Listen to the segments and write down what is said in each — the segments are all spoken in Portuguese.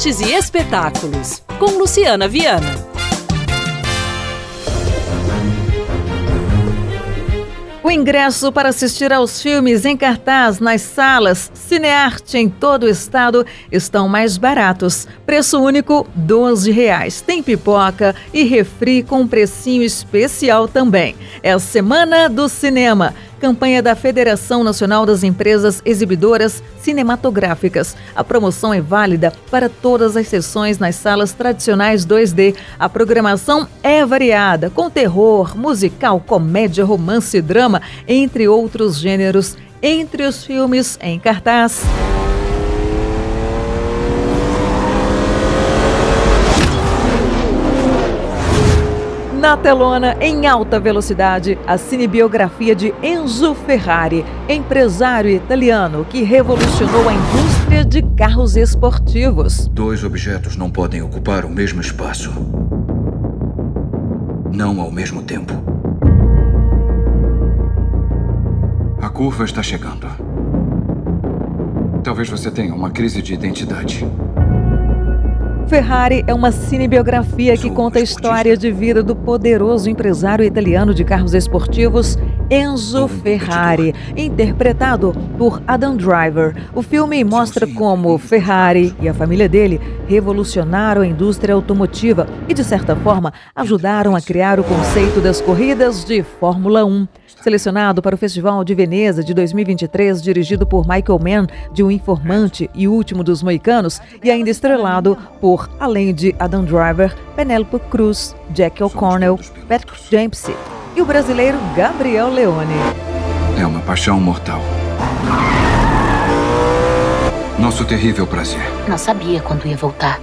artes e espetáculos, com Luciana Viana. O ingresso para assistir aos filmes em cartaz nas salas Cinearte em todo o estado estão mais baratos. Preço único, 12 reais. Tem pipoca e refri com precinho especial também. É a Semana do Cinema campanha da Federação Nacional das Empresas Exibidoras Cinematográficas. A promoção é válida para todas as sessões nas salas tradicionais 2D. A programação é variada, com terror, musical, comédia, romance e drama, entre outros gêneros, entre os filmes em cartaz. Na telona, em alta velocidade, a cinebiografia de Enzo Ferrari, empresário italiano que revolucionou a indústria de carros esportivos. Dois objetos não podem ocupar o mesmo espaço. Não ao mesmo tempo. A curva está chegando. Talvez você tenha uma crise de identidade. Ferrari é uma cinebiografia que conta a história de vida do poderoso empresário italiano de carros esportivos Enzo Ferrari, interpretado por Adam Driver. O filme mostra como Ferrari e a família dele revolucionaram a indústria automotiva e, de certa forma, ajudaram a criar o conceito das corridas de Fórmula 1. Selecionado para o Festival de Veneza de 2023, dirigido por Michael Mann, de O Informante e Último dos Moicanos, e ainda estrelado por, além de Adam Driver, Penélope Cruz, Jack O'Connell, Patrick Dempsey e o brasileiro Gabriel Leone. É uma paixão mortal. Nosso terrível prazer. Não sabia quando ia voltar.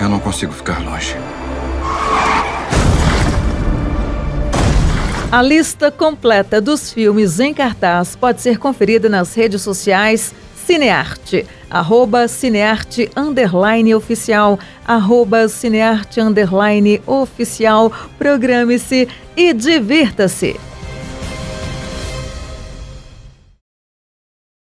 Eu não consigo ficar longe. A lista completa dos filmes em cartaz pode ser conferida nas redes sociais Cinearte, arroba Cinearte underline oficial, arroba Cinearte underline oficial. Programe-se e divirta-se!